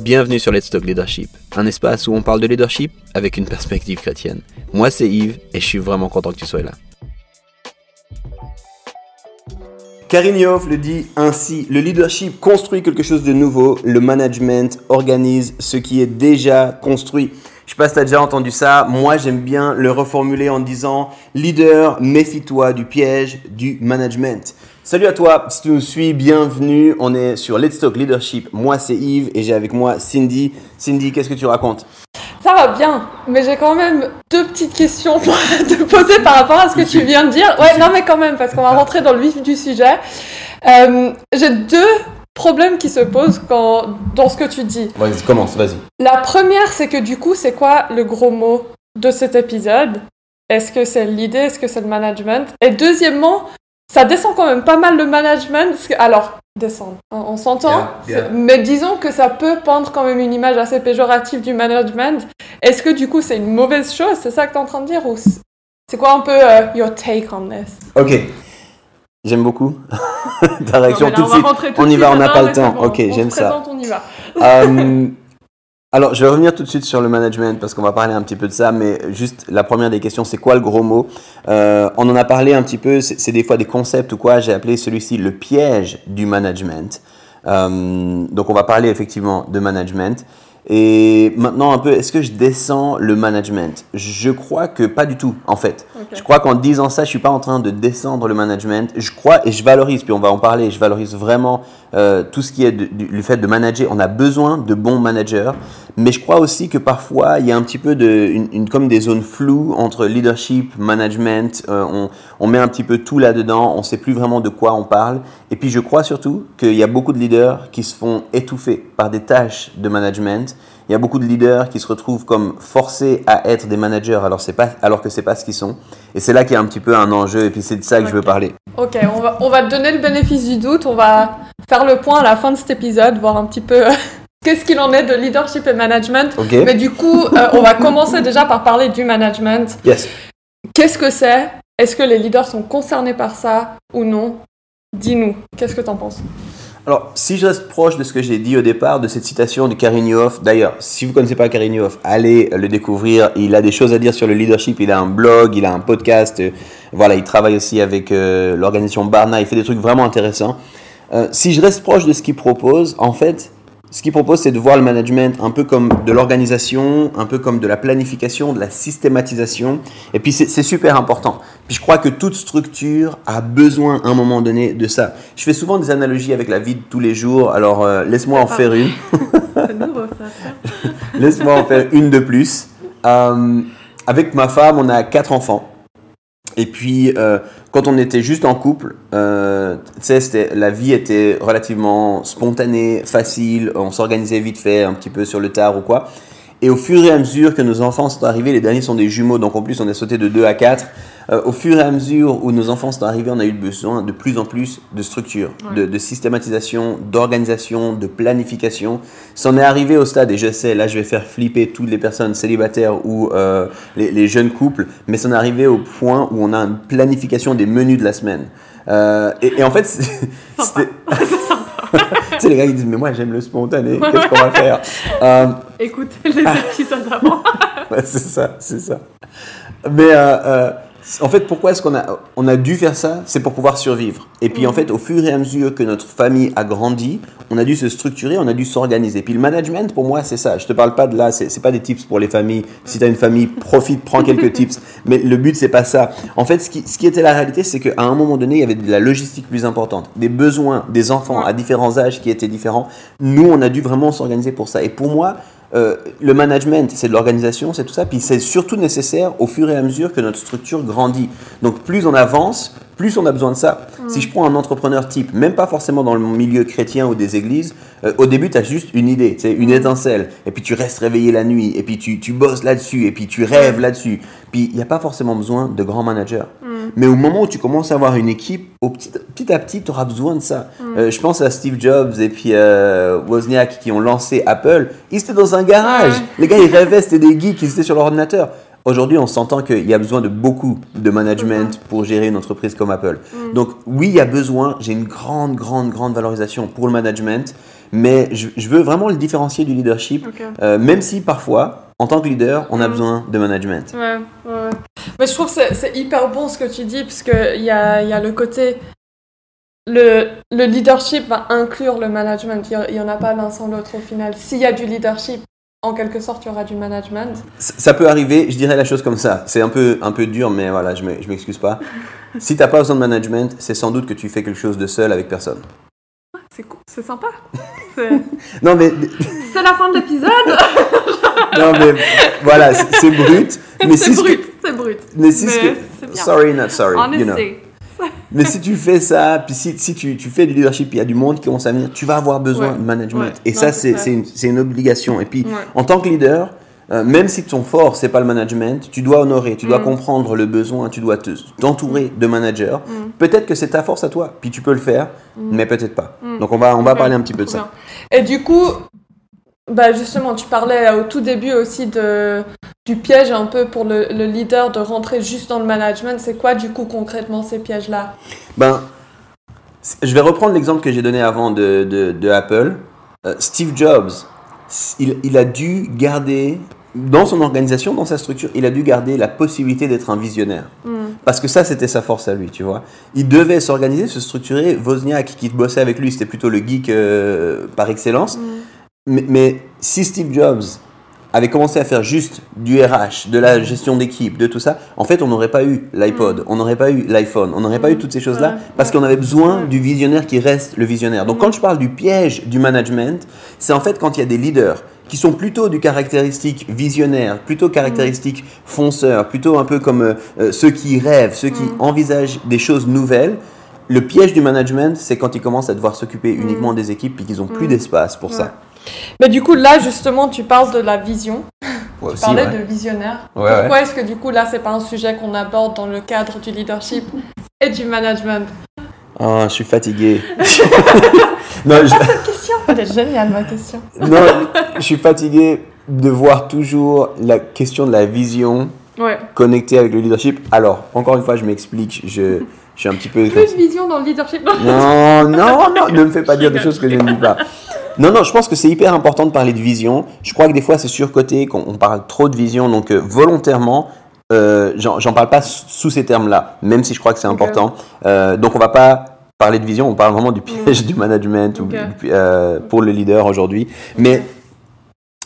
Bienvenue sur Let's Talk Leadership, un espace où on parle de leadership avec une perspective chrétienne. Moi c'est Yves et je suis vraiment content que tu sois là. Karine Yoff le dit ainsi, le leadership construit quelque chose de nouveau, le management organise ce qui est déjà construit. Je sais pas si tu déjà entendu ça, moi j'aime bien le reformuler en disant leader, méfie-toi du piège du management. Salut à toi, si tu nous suis, bienvenue. On est sur Let's Talk Leadership. Moi, c'est Yves et j'ai avec moi Cindy. Cindy, qu'est-ce que tu racontes? Ça va bien, mais j'ai quand même deux petites questions pour te poser par rapport à ce que tu viens de dire. Ouais, non, mais quand même, parce qu'on va rentrer dans le vif du sujet. Euh, j'ai deux problèmes qui se posent quand, dans ce que tu dis. Vas-y, commence, vas-y. La première, c'est que du coup, c'est quoi le gros mot de cet épisode? Est-ce que c'est l'idée? Est-ce que c'est le management? Et deuxièmement, ça descend quand même pas mal le management. alors, descendre, on, s'entend, mais disons que ça peut peindre quand même une image assez péjorative du management. Est-ce que du coup c'est une mauvaise chose C'est ça que tu es en train de dire Ou c'est quoi un peu euh, your take on this? Ok. J'aime beaucoup ta réaction tout de suite. On, y va, on n'a pas le temps. ok, j'aime ça. On y va. Alors, je vais revenir tout de suite sur le management parce qu'on va parler un petit peu de ça, mais juste la première des questions, c'est quoi le gros mot? Euh, On en a parlé un petit peu, c'est des fois des concepts ou quoi, j'ai appelé celui-ci le piège du management. Euh, donc, on va parler effectivement de management. Et maintenant, un peu, est-ce que je descends le management? Je crois que pas du tout, en fait. Je crois qu'en disant ça, je suis pas en train de descendre le management. Je crois et je valorise, puis on va en parler, je valorise vraiment euh, tout ce qui est le fait de manager. On a besoin de bons managers, mais je crois aussi que parfois, il y a un petit peu de, une, comme des zones floues entre leadership, management. Euh, on, on, met un petit peu tout là-dedans, on sait plus vraiment de quoi on parle. Et puis, je crois surtout qu'il y a beaucoup de leaders qui se font étouffer par des tâches de management il y a beaucoup de leaders qui se retrouvent comme forcés à être des managers alors, pas, alors que ce n'est pas ce qu'ils sont. Et c'est là qu'il y a un petit peu un enjeu et puis c'est de ça que je veux parler. Ok, on va, on va te donner le bénéfice du doute. On va faire le point à la fin de cet épisode, voir un petit peu qu'est-ce qu'il en est de leadership et management. Mais du coup, euh, on va commencer déjà par parler du management. Yes. Qu'est-ce que c'est? Est-ce que les leaders sont concernés par ça ou non? Dis-nous, qu'est-ce que tu en penses? Alors, si je reste proche de ce que j'ai dit au départ, de cette citation de Kariniov, d'ailleurs, si vous ne connaissez pas Kariniov, allez le découvrir. Il a des choses à dire sur le leadership. Il a un blog, il a un podcast. Euh, voilà, il travaille aussi avec euh, l'organisation Barna. Il fait des trucs vraiment intéressants. Euh, si je reste proche de ce qu'il propose, en fait, ce qu'il propose, c'est de voir le management un peu comme de l'organisation, un peu comme de la planification, de la systématisation. Et puis, c'est super important. Puis, je crois que toute structure a besoin, à un moment donné, de ça. Je fais souvent des analogies avec la vie de tous les jours. Alors, euh, laisse-moi en faire une. laisse-moi en faire une de plus. Euh, avec ma femme, on a quatre enfants. Et puis, euh, quand on était juste en couple, euh, la vie était relativement spontanée, facile, on s'organisait vite fait, un petit peu sur le tard ou quoi. Et au fur et à mesure que nos enfants sont arrivés, les derniers sont des jumeaux, donc en plus on est sauté de 2 à 4. Euh, au fur et à mesure où nos enfants sont arrivés, on a eu besoin de plus en plus de structure, de, systématisation, d'organisation, de planification. Ça en est arrivé au stade, et je sais, là je vais faire flipper toutes les personnes célibataires ou euh, les, jeunes couples, mais ça en est arrivé au point où on a une planification des menus de la semaine. Euh, et, en fait, c'était... tu sais, les gars qui disent, mais moi j'aime le spontané, qu'est-ce qu'on va faire? Euh... Écoutez les épisodes avant. c'est ça, c'est ça. Mais euh, euh, en fait, pourquoi est-ce qu'on a, on a dû faire ça? C'est pour pouvoir survivre. Et puis, en mm. fait, au fur et à mesure que notre famille a grandi, on a dû se structurer, on a dû s'organiser. Puis le management, pour moi, c'est ça. Je te parle pas de là, c'est, c'est pas des tips pour les familles. Si tu as une famille, profite, prends quelques tips. Mais le but, c'est pas ça. En fait, ce qui, ce qui était la réalité, c'est qu'à un moment donné, il y avait de la logistique plus importante, des besoins des enfants à différents âges qui étaient différents. Nous, on a dû vraiment s'organiser pour ça. Et pour moi, euh, le management, c'est de l'organisation, c'est tout ça. Puis c'est surtout nécessaire au fur et à mesure que notre structure grandit. Donc plus on avance, plus on a besoin de ça. Mm. Si je prends un entrepreneur type, même pas forcément dans le milieu chrétien ou des églises, euh, au début, tu as juste une idée, une mm. étincelle, et puis tu restes réveillé la nuit, et puis tu, tu bosses là-dessus, et puis tu rêves là-dessus. Puis il n'y a pas forcément besoin de grands managers. Mm. Mais au moment où tu commences à avoir une équipe, au petit, petit à petit, tu auras besoin de ça. Euh, je pense à Steve Jobs et puis euh, Wozniak qui ont lancé Apple. Ils étaient dans un garage. Les gars, ils rêvaient, c'était des geeks, ils étaient sur l'ordinateur. Aujourd'hui, on s'entend qu'il y a besoin de beaucoup de management pour gérer une entreprise comme Apple. Mm. Donc oui, il y a besoin, j'ai une grande, grande, grande valorisation pour le management. Mais je, je veux vraiment le différencier du leadership, euh, même si parfois, en tant que leader, on a Mhm. besoin de management. Ouais, ouais. Mais je trouve que c'est- hyper bon ce que tu dis, parce qu'il y a, y a le côté. Le, le leadership va inclure le management. Il n'y en a pas l'un sans l'autre au final. S'il y a du leadership, en quelque sorte, il y aura du management. Ça ça peut arriver, je dirais la chose comme ça. C'est un peu, un peu dur, mais voilà, je m'e- je m'excuse pas. Si t'as pas besoin de management, c'est sans doute que tu fais quelque chose de seul avec personne. C'est cool, sympa. C'est Non, mais, c'est la fin de l'épisode. non, mais voilà, c'est brut. Mais c'est si brut, c'est brut. mais si ce que- sorry, not sorry, En you know. Mais si tu fais ça, puis si, si tu, tu fais du leadership, il y a du monde qui commence à venir, tu vas avoir besoin Ouais. de management. Ouais. Et Non, ça, c'est une, une obligation. Et puis, Ouais. en tant que leader, euh, même si ton fort, c'est pas le management, tu dois honorer, tu dois Mm. comprendre le besoin, tu dois te- t'entourer de managers. Mm. Peut-être que c'est ta force à toi, puis tu peux le faire, mais peut-être pas. Mm. Donc, on va, on va parler un petit peu de ça. Et du coup, bah justement, tu parlais au tout début aussi de, du piège un peu pour le, le leader de rentrer juste dans le management. C'est quoi du coup concrètement ces pièges-là? Ben, je vais reprendre l'exemple que j'ai donné avant de, de, de Apple. Euh, Steve Jobs, il, il a dû garder, dans son organisation, dans sa structure, il a dû garder la possibilité d'être un visionnaire. Parce que ça, c'était sa force à lui, tu vois. Il devait s'organiser, se structurer. Wozniak, qui bossait avec lui, c'était plutôt le geek euh, par excellence. Mais, mais si Steve Jobs avait commencé à faire juste du RH, de la gestion d'équipe, de tout ça, en fait, on n'aurait pas eu l'iPod, on n'aurait pas eu l'iPhone, on n'aurait pas eu toutes ces choses-là, parce qu'on avait besoin du visionnaire qui reste le visionnaire. Donc, quand je parle du piège du management, c'est en fait quand il y a des leaders qui sont plutôt du caractéristique visionnaire, plutôt caractéristique fonceur, plutôt un peu comme euh, euh, ceux qui rêvent, ceux qui envisagent des choses nouvelles. Le piège du management, c'est quand ils commencent à devoir s'occuper uniquement des équipes et qu'ils n'ont plus d'espace pour ça. Mais du coup, là justement, tu parles de la vision. Ouais, Tu aussi, parlais ouais. de visionnaire. Ouais, Pourquoi est-ce que du coup là, c'est pas un sujet qu'on aborde dans le cadre du leadership et du management Oh, je suis fatigué. non, je, Question Elle est géniale ma question. non, je suis fatigué de voir toujours la question de la vision connectée avec le leadership. Alors, encore une fois, je m'explique. Je, je suis un petit peu. Plus vision dans le leadership. Non, non, non, ne me fais pas dire des choses que je ne dis pas. Non, non, je pense que c'est hyper important de parler de vision. Je crois que des fois, c'est surcoté, qu'on on parle trop de vision. Donc, euh, volontairement, euh, j'en parle pas sous ces termes-là, même si je crois que c'est important. Euh, donc, on va pas parler de vision, on parle vraiment du piège du management ou euh, pour le leader aujourd'hui. Mais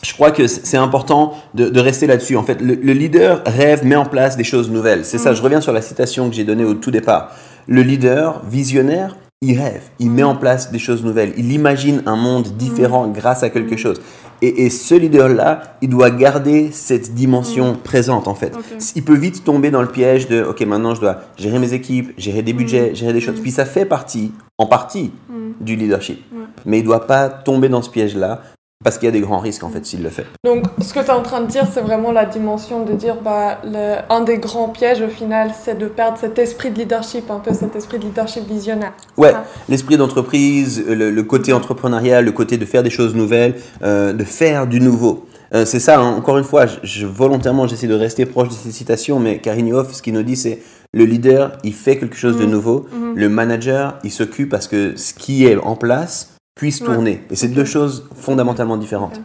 je crois que c'est important de, de rester là-dessus. En fait, le, le leader rêve, met en place des choses nouvelles. C'est ça, je reviens sur la citation que j'ai donnée au tout départ. Le leader visionnaire, il rêve, il met en place des choses nouvelles, il imagine un monde différent grâce à quelque chose. Et, et ce leader-là, il doit garder cette dimension présente, en fait. Il peut vite tomber dans le piège de, OK, maintenant je dois gérer mes équipes, gérer des budgets, gérer des choses. Puis ça fait partie, en partie, du leadership. Mais il ne doit pas tomber dans ce piège-là parce qu'il y a des grands risques, en fait, s'il le fait. Donc, ce que tu es en train de dire, c'est vraiment la dimension de dire, bah, le, un des grands pièges au final, c'est de perdre cet esprit de leadership, un peu cet esprit de leadership visionnaire. Ouais, Ah. l'esprit d'entreprise, le, le côté entrepreneurial, le côté de faire des choses nouvelles, euh, de faire du nouveau. Euh, c'est ça, hein, encore une fois, je, je- volontairement j'essaie de rester proche de ces citations, mais Kariniov, ce qu'il nous dit, c'est le leader, il fait quelque chose de nouveau, le manager, il s'occupe parce que ce qui est en place puisse Ouais. tourner. Et c'est deux choses fondamentalement différentes.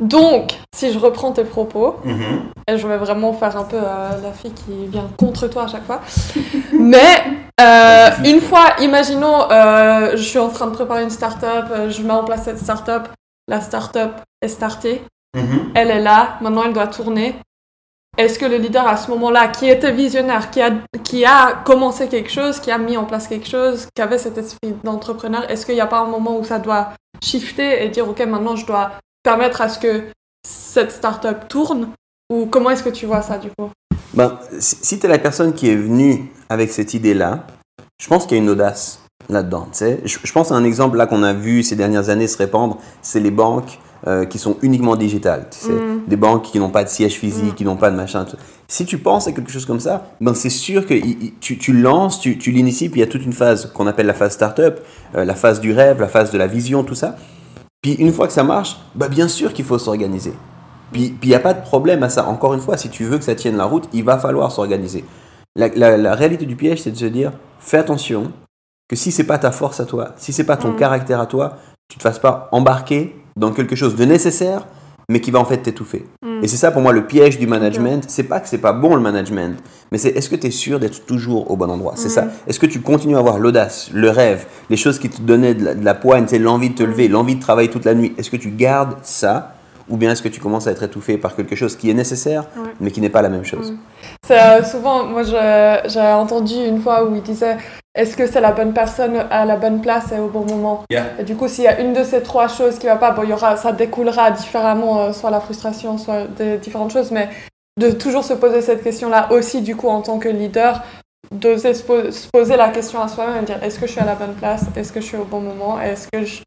Donc, si je reprends tes propos, Mhm. et je vais vraiment faire un peu euh, la fille qui vient contre toi à chaque fois, mais euh, une fois, imaginons, euh, je suis en train de préparer une start-up, je mets en place cette start-up, la start-up est startée, Mhm. elle est là, maintenant elle doit tourner. Est-ce que le leader à ce moment-là, qui était visionnaire, qui a, qui a commencé quelque chose, qui a mis en place quelque chose, qui avait cet esprit d'entrepreneur, est-ce qu'il n'y a pas un moment où ça doit shifter et dire, ok, maintenant je dois permettre à ce que cette start-up tourne? Ou comment est-ce que tu vois ça du coup? Ben, si tu es la personne qui est venue avec cette idée-là, je pense qu'il y a une audace là-dedans. Je, je pense à un exemple là qu'on a vu ces dernières années se répandre, c'est les banques euh, qui sont uniquement digitales. Tu sais. Mm. Des banques qui n'ont pas de siège physique, qui n'ont pas de machin. tout. Si tu penses à quelque chose comme ça, ben c'est sûr que tu, tu lances, tu, tu l'inities, puis il y a toute une phase qu'on appelle la phase startup, euh, la phase du rêve, la phase de la vision, tout ça. Puis une fois que ça marche, bah bien sûr qu'il faut s'organiser. Puis il n'y a pas de problème à ça. Encore une fois, si tu veux que ça tienne la route, il va falloir s'organiser. La, la- la réalité du piège, c'est de se dire, fais attention que si c'est pas ta force à toi, si c'est pas ton Mm. caractère à toi, tu te fasses pas embarquer dans quelque chose de nécessaire, mais qui va en fait t'étouffer. Mm. Et c'est ça pour moi le piège du management. C'est pas que c'est pas bon le management, mais c'est est-ce que tu es sûr d'être toujours au bon endroit? C'est Mm. ça. Est-ce que tu continues à avoir l'audace, le rêve, les choses qui te donnaient de la, de la poigne, c'est l'envie de te lever, l'envie de travailler toute la nuit? Est-ce que tu gardes ça? Ou bien est-ce que tu commences à être étouffé par quelque chose qui est nécessaire, Ouais. mais qui n'est pas la même chose? C'est euh, souvent, moi j'ai entendu une fois où il disait est-ce que c'est la bonne personne à la bonne place et au bon moment Et du coup, s'il y a une de ces trois choses qui va pas, bon, y aura, ça découlera différemment, euh, soit la frustration, soit des différentes choses, mais de toujours se poser cette question-là aussi, du coup, en tant que leader, d'oser se, po- se poser la question à soi-même et dire est-ce que je suis à la bonne place? Est-ce que je suis au bon moment? Est-ce que je,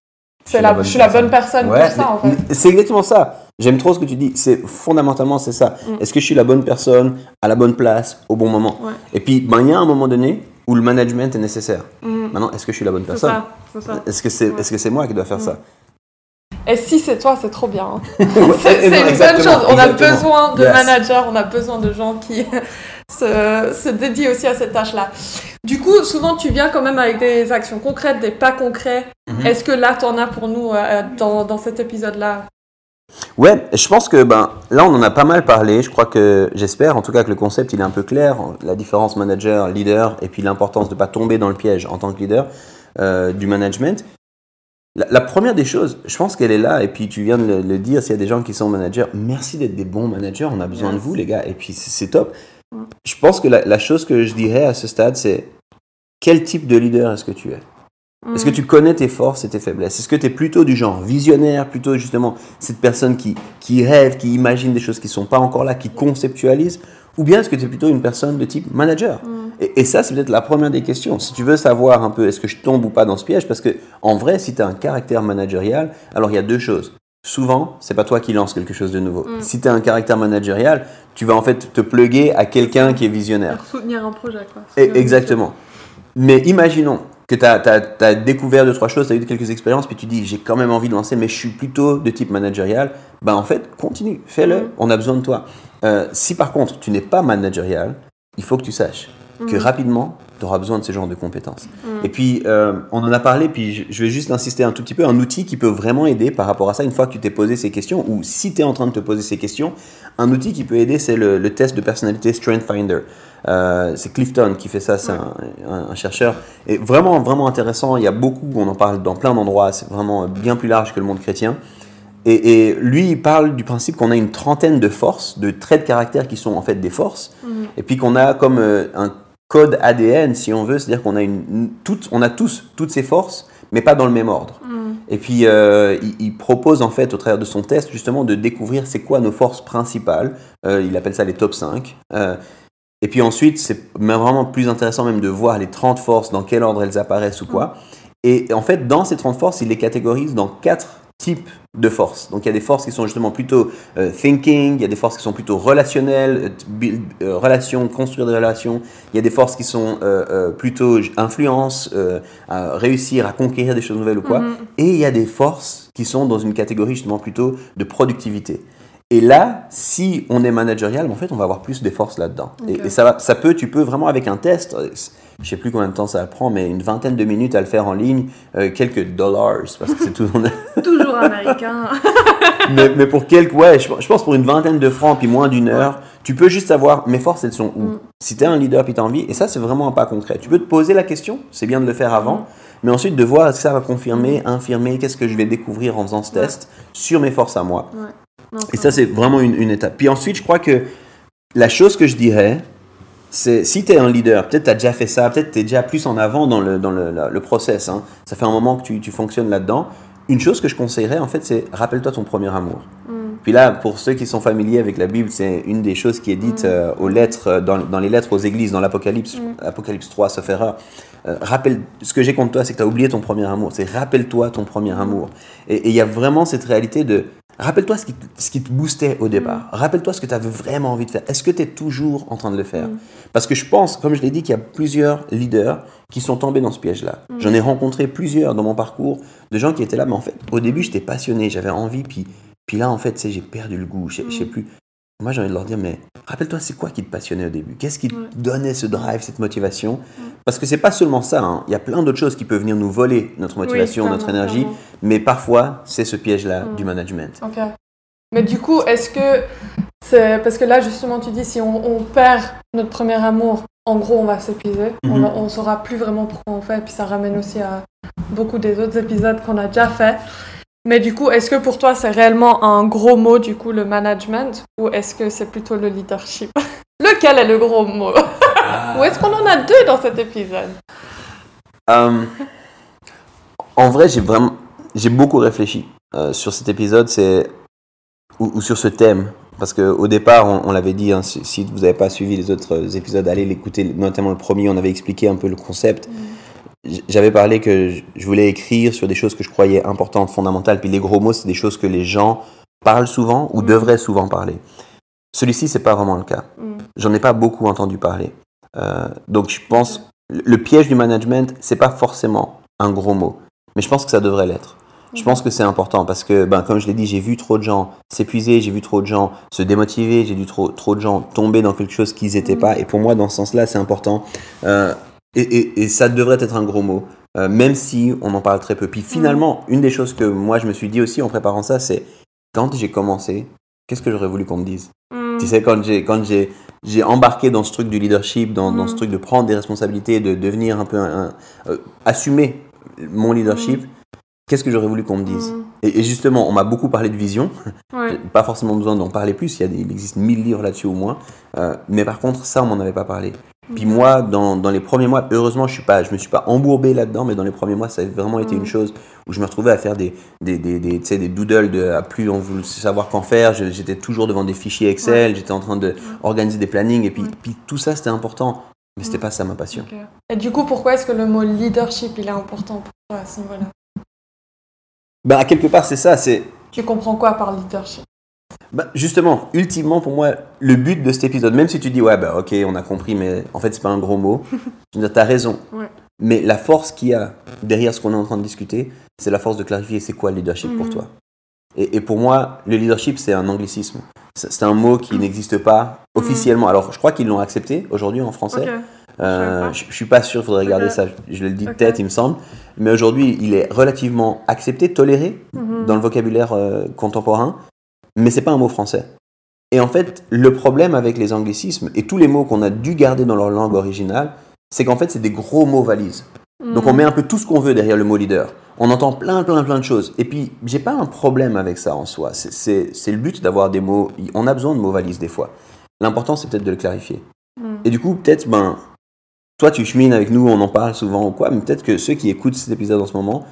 c'est la, je suis la bonne personne Ouais, pour ça, en fait C'est exactement ça. J'aime trop ce que tu dis. C'est fondamentalement c'est ça. Mm. Est-ce que je suis la bonne personne à la bonne place au bon moment? Ouais. Et puis ben il y a un moment donné où le management est nécessaire. Mm. Maintenant, est-ce que je suis la bonne personne ça, c'est ça. Est-ce que c'est Ouais. est-ce que c'est moi qui dois faire Mm. ça Et si c'est toi, c'est trop bien. hein. C'est une bonne chose. On a besoin de Yes. managers, on a besoin de gens qui se, se dédient aussi à cette tâche-là. Du coup, souvent, tu viens quand même avec des actions concrètes, des pas concrets. Mhm. Est-ce que là, tu en as pour nous euh, dans, dans cet épisode-là? Ouais, je pense que ben là on en a pas mal parlé. Je crois que j'espère en tout cas que le concept il est un peu clair. La différence manager leader et puis l'importance de pas tomber dans le piège en tant que leader euh, du management. La, la première des choses, je pense qu'elle est là et puis tu viens de le, le dire. S'il y a des gens qui sont managers, merci d'être des bons managers. On a besoin de vous les gars et puis c'est top. Mm. Je pense que la, la chose que je dirais à ce stade c'est quel type de leader est-ce que tu es? Est-ce que Mm. tu connais tes forces et tes faiblesses? Est-ce que tu es plutôt du genre visionnaire, plutôt justement cette personne qui, qui rêve, qui imagine des choses qui ne sont pas encore là, qui conceptualise? Ou bien est-ce que tu es plutôt une personne de type manager? Mm. et, et ça, c'est peut-être la première des questions. Si tu veux savoir un peu est-ce que je tombe ou pas dans ce piège, parce que en vrai, si tu as un caractère managérial, alors il y a deux choses. Souvent, c'est pas toi qui lance quelque chose de nouveau. Mm. Si tu as un caractère managérial, tu vas en fait te pluguer à quelqu'un qui est visionnaire. Pour soutenir un projet, quoi. Et- exactement. Mais imaginons que tu as, découvert deux, trois choses, tu as eu quelques expériences, puis tu dis j'ai quand même envie de lancer, mais je suis plutôt de type managérial. Ben en fait, continue, fais-le, Mhm. on a besoin de toi. Euh, si par contre tu n'es pas managérial, il faut que tu saches que Mhm. rapidement, tu auras besoin de ce genre de compétences. Mhm. Et puis, euh, on en a parlé, puis je, je vais juste insister un tout petit peu, un outil qui peut vraiment aider par rapport à ça, une fois que tu t'es posé ces questions, ou si tu es en train de te poser ces questions, un outil qui peut aider, c'est le, le test de personnalité Strength Finder. Euh, c'est Clifton qui fait ça, c'est un, un- un chercheur. Et vraiment, vraiment intéressant, il y a beaucoup, on en parle dans plein d'endroits, c'est vraiment bien plus large que le monde chrétien. Et, et lui, il parle du principe qu'on a une trentaine de forces, de traits de caractère qui sont en fait des forces, Mhm. et puis qu'on a comme euh, un code ADN, si on veut, c'est-à-dire qu'on a, une, une- toute, on a tous toutes ces forces, mais pas dans le même ordre. Mm. Et puis, euh, il, il propose en fait, au travers de son test, justement, de découvrir c'est quoi nos forces principales. Euh, il appelle ça les top 5. Euh, et puis ensuite, c'est vraiment plus intéressant même de voir les 30 forces, dans quel ordre elles apparaissent ou quoi. Et en fait, dans ces 30 forces, il les catégorise dans quatre types de forces. Donc il y a des forces qui sont justement plutôt euh, thinking, il y a des forces qui sont plutôt relationnelles, euh, build- euh, relations, construire des relations, il y a des forces qui sont euh, plutôt influence, à réussir à conquérir des choses nouvelles ou quoi. Mhm. Et il y a des forces qui sont dans une catégorie justement plutôt de productivité. Et là, si on est managérial, en fait, on va avoir plus de forces là-dedans. Et- ça, va- ça peut, tu peux vraiment avec un test, euh, je sais plus combien de temps ça prend, mais une vingtaine de minutes à le faire en ligne, euh, quelques dollars, parce que c'est tout. Toujours américain. mais, mais pour quelques, ouais, je, je pense pour une vingtaine de francs, puis moins d'une heure, tu peux juste savoir mes forces, elles sont où. Mm. Si tu es un leader, puis tu as envie, et ça, c'est vraiment un pas concret. Tu peux te poser la question, c'est bien de le faire avant, Mm. mais ensuite de voir est-ce que ça va confirmer, infirmer, qu'est-ce que je vais découvrir en faisant ce Ouais. test sur mes forces à moi. Et ça, c'est vraiment une, une étape. Puis ensuite, je crois que la chose que je dirais, c'est si tu es un leader, peut-être tu as déjà fait ça, peut-être tu es déjà plus en avant dans le, dans le, la- le process. hein. Ça fait un moment que tu, tu fonctionnes là-dedans. Une chose que je conseillerais, en fait, c'est rappelle-toi ton premier amour. Mm. Puis là, pour ceux qui sont familiers avec la Bible, c'est une des choses qui est dite Mm. euh, aux lettres, euh, dans, dans les lettres aux églises, dans l'Apocalypse, Mm. Apocalypse 3, sauf erreur. Euh, rappelle, ce que j'ai contre toi, c'est que tu as oublié ton premier amour. C'est rappelle-toi ton premier amour. Et il y a vraiment cette réalité de rappelle-toi ce qui, te- ce qui te boostait au départ. Rappelle-toi ce que tu avais vraiment envie de faire. Est-ce que tu es toujours en train de le faire? Mm. Parce que je pense, comme je l'ai dit, qu'il y a plusieurs leaders qui sont tombés dans ce piège-là. Mm. J'en ai rencontré plusieurs dans mon parcours de gens qui étaient là, mais en fait, au début, j'étais passionné, j'avais envie, puis, puis là, en fait, j'ai perdu le goût, je sais- Mm. plus. Moi j'ai envie de leur dire, mais rappelle-toi, c'est quoi qui te passionnait au début? Qu'est-ce qui te Ouais. donnait ce drive, cette motivation? Parce que c'est pas seulement ça, hein. il y a plein d'autres choses qui peuvent venir nous voler notre motivation, Oui, notre énergie, clairement. mais parfois c'est ce piège-là du management. Ok. Mais du coup, est-ce que c'est parce que là justement tu dis si on, on perd notre premier amour, en gros on va s'épuiser, on, Mhm. on saura plus vraiment pourquoi on fait, et puis ça ramène aussi à beaucoup des autres épisodes qu'on a déjà fait. Mais du coup, est-ce que pour toi c'est réellement un gros mot du coup le management ou est-ce que c'est plutôt le leadership? Lequel est le gros mot? Ou est-ce qu'on en a deux dans cet épisode? Euh, en vrai, j'ai vraiment, j'ai beaucoup réfléchi euh, sur cet épisode, c'est ou, ou sur ce thème, parce que au départ, on, on l'avait dit. hein, si, si vous n'avez pas suivi les autres épisodes, allez l'écouter. Notamment le premier, on avait expliqué un peu le concept. J- J'avais parlé que je- voulais écrire sur des choses que je croyais importantes, fondamentales. Puis les gros mots, c'est des choses que les gens parlent souvent ou Mhm. devraient souvent parler. Celui-ci, c'est pas vraiment le cas. Mm. J'en ai pas beaucoup entendu parler. Euh, donc je pense le le piège du management, c'est pas forcément un gros mot, mais je pense que ça devrait l'être. Je pense que c'est important parce que, ben, comme je l'ai dit, j'ai vu trop de gens s'épuiser, j'ai vu trop de gens se démotiver, j'ai vu trop, trop de gens tomber dans quelque chose qu'ils n'étaient Mhm. pas. Et pour moi, dans ce sens-là, c'est important. Euh, et, et- et ça devrait être un gros mot, euh, même si on en parle très peu. Puis finalement, une des choses que moi je me suis dit aussi en préparant ça, c'est quand j'ai commencé, qu'est-ce que j'aurais voulu qu'on me dise? Mm. tu sais, quand j'ai, quand j'ai, j'ai embarqué dans ce truc du leadership, dans, dans ce Mhm. truc de prendre des responsabilités, de devenir un peu un, un- euh, assumer mon leadership, qu'est-ce que j'aurais voulu qu'on me dise? Mm. et, et justement, on m'a beaucoup parlé de vision. Ouais. Pas forcément besoin d'en parler plus. Il, y a des- il existe mille livres là-dessus au moins. Euh, mais par contre, ça, on m'en avait pas parlé. Puis moi, dans, dans les premiers mois, heureusement, je je me suis pas embourbé là-dedans, mais dans les premiers mois, ça a vraiment été une chose où je me retrouvais à faire des, des, des, des, des doodles de, à plus on voulait savoir qu'en faire. J'étais toujours devant des fichiers Excel. J'étais en train de organiser des plannings. Et puis, Ouais. puis tout ça, c'était important. Mais c'était Mhm. pas ça ma passion. Et du coup, pourquoi est-ce que le mot leadership il est important pour toi à ce niveau-là? Ben, à quelque part, c'est ça. C'est Tu comprends quoi par leadership? Bah, justement, ultimement, pour moi, le but de cet épisode, même si tu dis, ouais, bah ok, on a compris, mais en fait, c'est pas un gros mot, dire, t'as raison. Ouais. Mais la force qu'il y a derrière ce qu'on est en train de discuter, c'est la force de clarifier c'est quoi le leadership pour Mhm. toi. Et, et pour moi, le leadership, c'est un anglicisme. C'est un mot qui n'existe pas officiellement. Alors, je crois qu'ils l'ont accepté aujourd'hui en français. Euh, Je je, suis pas sûr, il faudrait regarder ça. Je, je le dis de Ok. tête, il me semble. Mais aujourd'hui, il est relativement accepté, toléré Mhm. dans le vocabulaire euh, contemporain, mais c'est pas un mot français. Et en fait, le problème avec les anglicismes et tous les mots qu'on a dû garder dans leur langue originale, c'est qu'en fait, c'est des gros mots valises. Donc on met un peu tout ce qu'on veut derrière le mot leader. On entend plein, plein, plein de choses. Et puis, j'ai pas un problème avec ça en soi. C'est- le but d'avoir des mots. On a besoin de mots valises des fois. L'important, c'est peut-être de le clarifier. Mhm. Et du coup, peut-être, ben, toi, tu chemines avec nous, on en parle souvent ou quoi, mais peut-être que ceux qui écoutent cet épisode en ce moment,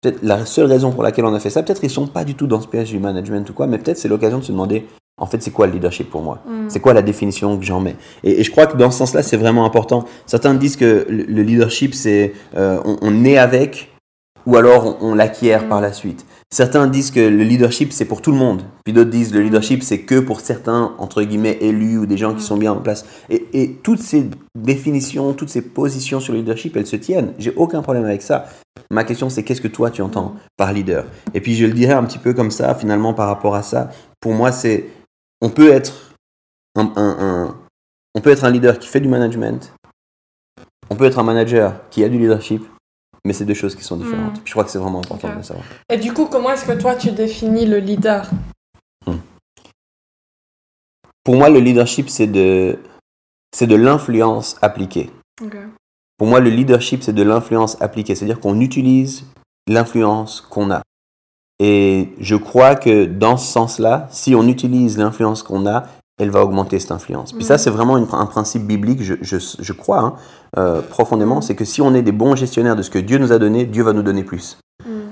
peut-être la seule raison pour laquelle on a fait ça, peut-être ils sont pas du tout dans ce du management ou quoi, mais peut-être c'est l'occasion de se demander, en fait, c'est quoi le leadership pour moi? Mhm. C'est quoi la définition que j'en mets? Et, et je crois que dans ce sens-là, c'est vraiment important. Certains disent que le, le leadership, c'est euh, on, on est avec ou alors on, on l'acquiert Mm. par la suite. Certains disent que le leadership, c'est pour tout le monde. Puis d'autres disent le leadership, c'est que pour certains, entre guillemets, élus ou des gens qui Mm. sont bien en place. Et, et toutes ces définitions, toutes ces positions sur le leadership, elles se tiennent. J'ai aucun problème avec ça. Ma question, c'est qu'est-ce que toi, tu entends par leader? Et puis je le dirais un petit peu comme ça, finalement, par rapport à ça. Pour moi, c'est on peut être un, un- un- on peut être un leader qui fait du management. On peut être un manager qui a du leadership. Mais c'est deux choses qui sont différentes. Mm. Puis je crois que c'est vraiment important de le savoir. Et du coup, comment est-ce que toi tu définis le leader? Pour moi, le leadership, c'est de, c'est de l'influence appliquée. Pour moi, le leadership, c'est de l'influence appliquée. C'est-à-dire qu'on utilise l'influence qu'on a. Et je crois que dans ce sens-là, si on utilise l'influence qu'on a, elle va augmenter cette influence. Puis ça, Mhm. c'est vraiment une- un principe biblique, je, je, je crois, hein, euh, profondément, c'est que si on est des bons gestionnaires de ce que Dieu nous a donné, Dieu va nous donner plus.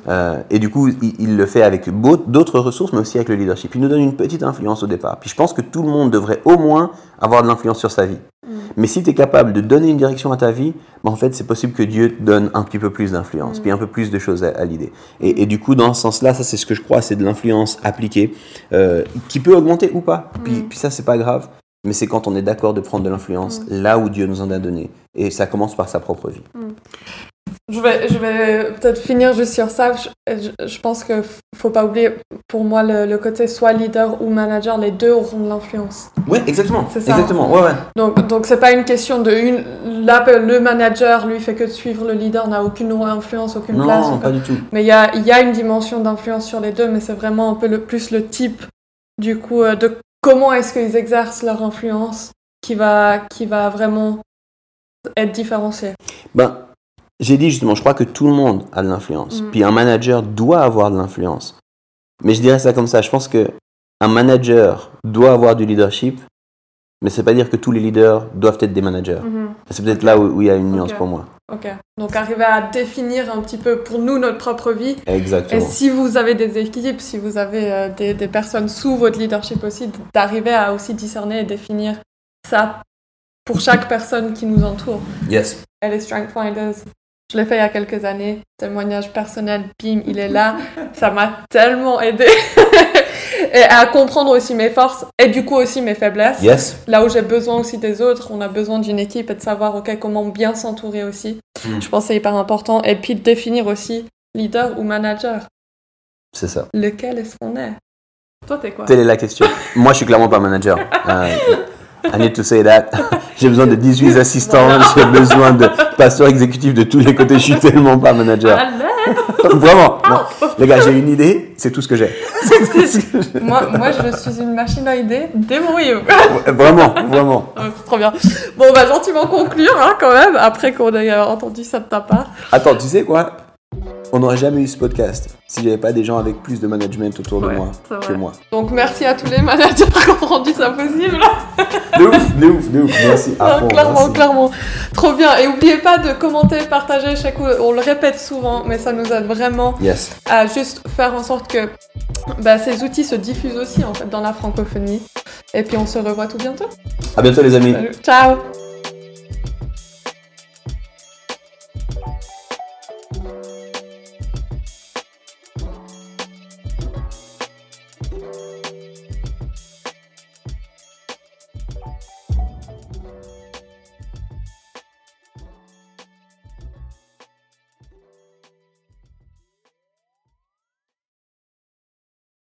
Euh, et du coup, il, il le fait avec d'autres ressources, mais aussi avec le leadership. Il nous donne une petite influence au départ. Puis je pense que tout le monde devrait au moins avoir de l'influence sur sa vie. Mhm. Mais si tu es capable de donner une direction à ta vie, ben en fait, c'est possible que Dieu te donne un petit peu plus d'influence, Mm. puis un peu plus de choses à, à l'idée. Et, et du coup, dans ce sens-là, ça, c'est ce que je crois, c'est de l'influence appliquée, euh, qui peut augmenter ou pas. Puis, Mm. puis ça, c'est pas grave. Mais c'est quand on est d'accord de prendre de l'influence Mm. là où Dieu nous en a donné. Et ça commence par sa propre vie. Je vais, je vais peut-être finir juste sur ça. Je, je- je pense que faut pas oublier, pour moi, le, le côté soit leader ou manager, les deux auront de l'influence. Ouais, exactement. C'est ça. Exactement. Ouais, ouais. Donc, donc c'est pas une question de une. Là, le manager, lui, fait que de suivre le leader, n'a aucune influence, aucune place. Non, pas du tout. Mais il y a, il y a une dimension d'influence sur les deux, mais c'est vraiment un peu le, plus le type, du coup, euh, de comment est-ce qu'ils exercent leur influence qui va, qui va vraiment être différencié. Ben, j'ai dit justement, je crois que tout le monde a de l'influence. Mm. Puis un manager doit avoir de l'influence. Mais je dirais ça comme ça. Je pense que un manager doit avoir du leadership, mais c'est pas dire que tous les leaders doivent être des managers. C'est peut-être là où, où il y a une nuance pour moi. Ok. Donc arriver à définir un petit peu pour nous notre propre vie. Et Exactement. si vous avez des équipes, si vous avez euh, des, des personnes sous votre leadership aussi, d'arriver à aussi discerner et définir ça pour chaque personne qui nous entoure. Yes. Elle est Strength Finders. Je l'ai fait il y a quelques années. Témoignage personnel, bim, il est là. Ça m'a tellement aidé. et à comprendre aussi mes forces et du coup aussi mes faiblesses. Yes. Là où j'ai besoin aussi des autres, on a besoin d'une équipe et de savoir ok comment bien s'entourer aussi. Mm. Je pense que c'est hyper important. Et puis de définir aussi leader ou manager. C'est ça. Lequel est-ce qu'on est? Toi, t'es quoi? Telle est la question. Moi, je suis clairement pas manager. Euh, I need to say that. J'ai besoin de 18 assistants, j'ai besoin de pasteurs exécutifs de tous les côtés. Je suis tellement pas manager. Allez Vraiment. non. Les gars, j'ai une idée, c'est tout ce que j'ai. moi, moi, je suis une machine à idées. Débrouillez-vous. Vraiment, vraiment. C'est trop bien. Bon, on va gentiment conclure hein, quand même, après qu'on ait entendu ça de ta part. Attends, tu sais quoi? On n'aurait jamais eu ce podcast si j'avais pas des gens avec plus de management autour de moi que moi. Donc merci à tous les managers qui ont rendu ça possible. De ouf, de ouf, de ouf. Merci. À Non, fond, clairement, merci. clairement. Trop bien. Et n'oubliez pas de commenter, partager. Chaque coup, on le répète souvent, mais ça nous aide vraiment Yes. à juste faire en sorte que bah, ces outils se diffusent aussi en fait dans la francophonie. Et puis on se revoit tout bientôt. À bientôt les amis. Salut. Ciao